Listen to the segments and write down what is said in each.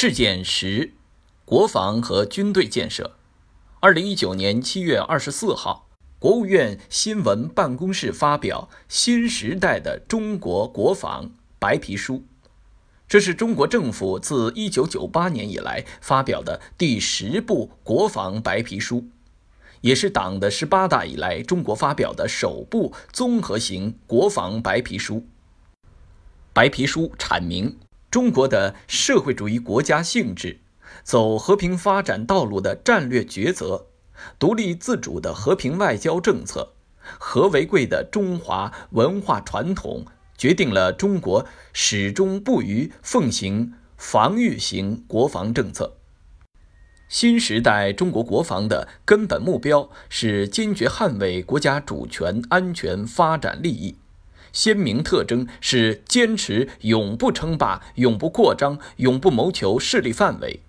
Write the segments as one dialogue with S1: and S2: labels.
S1: 事件十：国防和军队建设。二零一九年七月二十四号，国务院新闻办公室发表《新时代的中国国防白皮书》，这是中国政府自一九九八年以来发表的第十部国防白皮书，也是党的十八大以来中国发表的首部综合型国防白皮书。白皮书阐明。中国的社会主义国家性质，走和平发展道路的战略抉择，独立自主的和平外交政策，和为贵的中华文化传统，决定了中国始终不渝奉行防御型国防政策。新时代中国国防的根本目标是坚决捍卫国家主权、安全、发展利益。鲜明特征是坚持永不称霸、永不扩张、永不谋求势力范围。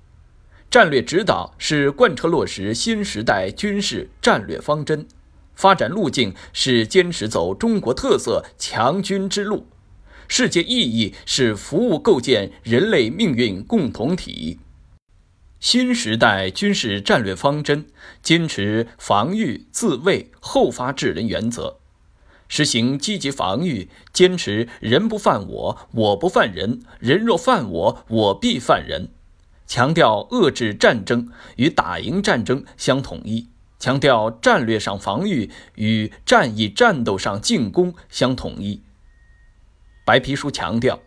S1: 战略指导是贯彻落实新时代军事战略方针。发展路径是坚持走中国特色强军之路。世界意义是服务构建人类命运共同体。新时代军事战略方针坚持防御、自卫、后发制人原则。实行积极防御，坚持人不犯我，我不犯人；人若犯我，我必犯人。强调遏制战争与打赢战争相统一，强调战略上防御与战役战斗上进攻相统一。白皮书强调，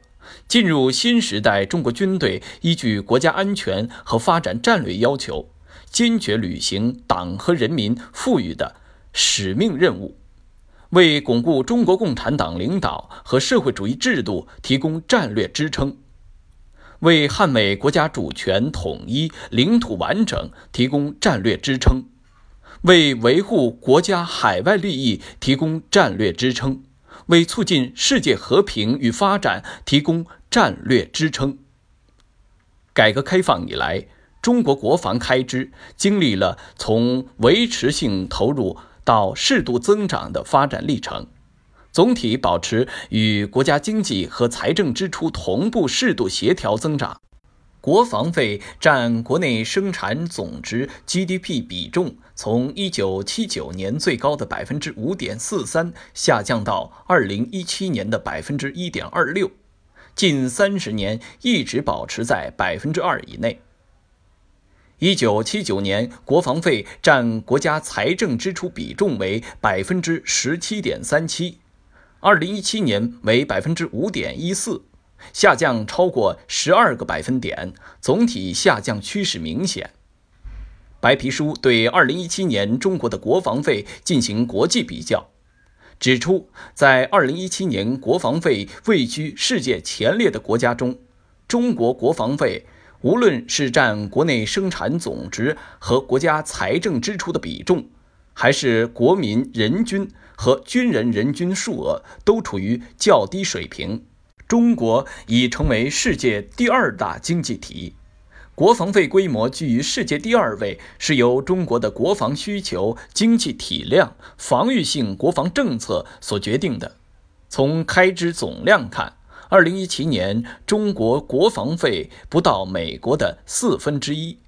S1: 进入新时代，中国军队依据国家安全和发展战略要求，坚决履行党和人民赋予的使命任务。为巩固中国共产党领导和社会主义制度提供战略支撑，为捍卫国家主权统一、领土完整提供战略支撑，为维护国家海外利益提供战略支撑，为促进世界和平与发展提供战略支撑。改革开放以来，中国国防开支经历了从维持性投入。到适度增长的发展历程，总体保持与国家经济和财政支出同步适度协调增长。国防费占国内生产总值 GDP 比重，从1979年最高的5.43%下降到2017年的1.26%，近三十年一直保持在2%以内。一九七九年，国防费占国家财政支出比重为百分之十七点三七，二零一七年为百分之五点一四，下降超过十二个百分点，总体下降趋势明显。白皮书对二零一七年中国的国防费进行国际比较，指出，在二零一七年国防费位居世界前列的国家中，中国国防费。无论是占国内生产总值和国家财政支出的比重，还是国民人均和军人人均数额，都处于较低水平。中国已成为世界第二大经济体，国防费规模居于世界第二位，是由中国的国防需求、经济体量、防御性国防政策所决定的。从开支总量看，二零一七年，中国国防费不到美国的四分之一。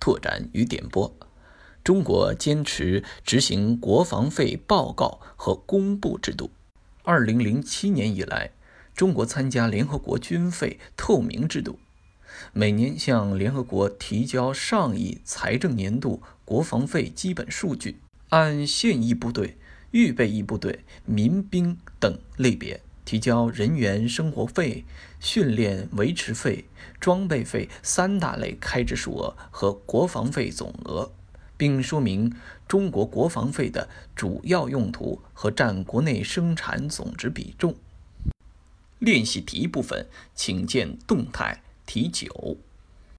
S1: 拓展与点拨：中国坚持执行国防费报告和公布制度。二零零七年以来，中国参加联合国军费透明制度，每年向联合国提交上一财政年度国防费基本数据，按现役部队、预备役部队、民兵等类别。提交人员生活费、训练维持费、装备费三大类开支数额和国防费总额，并说明中国国防费的主要用途和占国内生产总值比重。练习题部分，请见动态题九。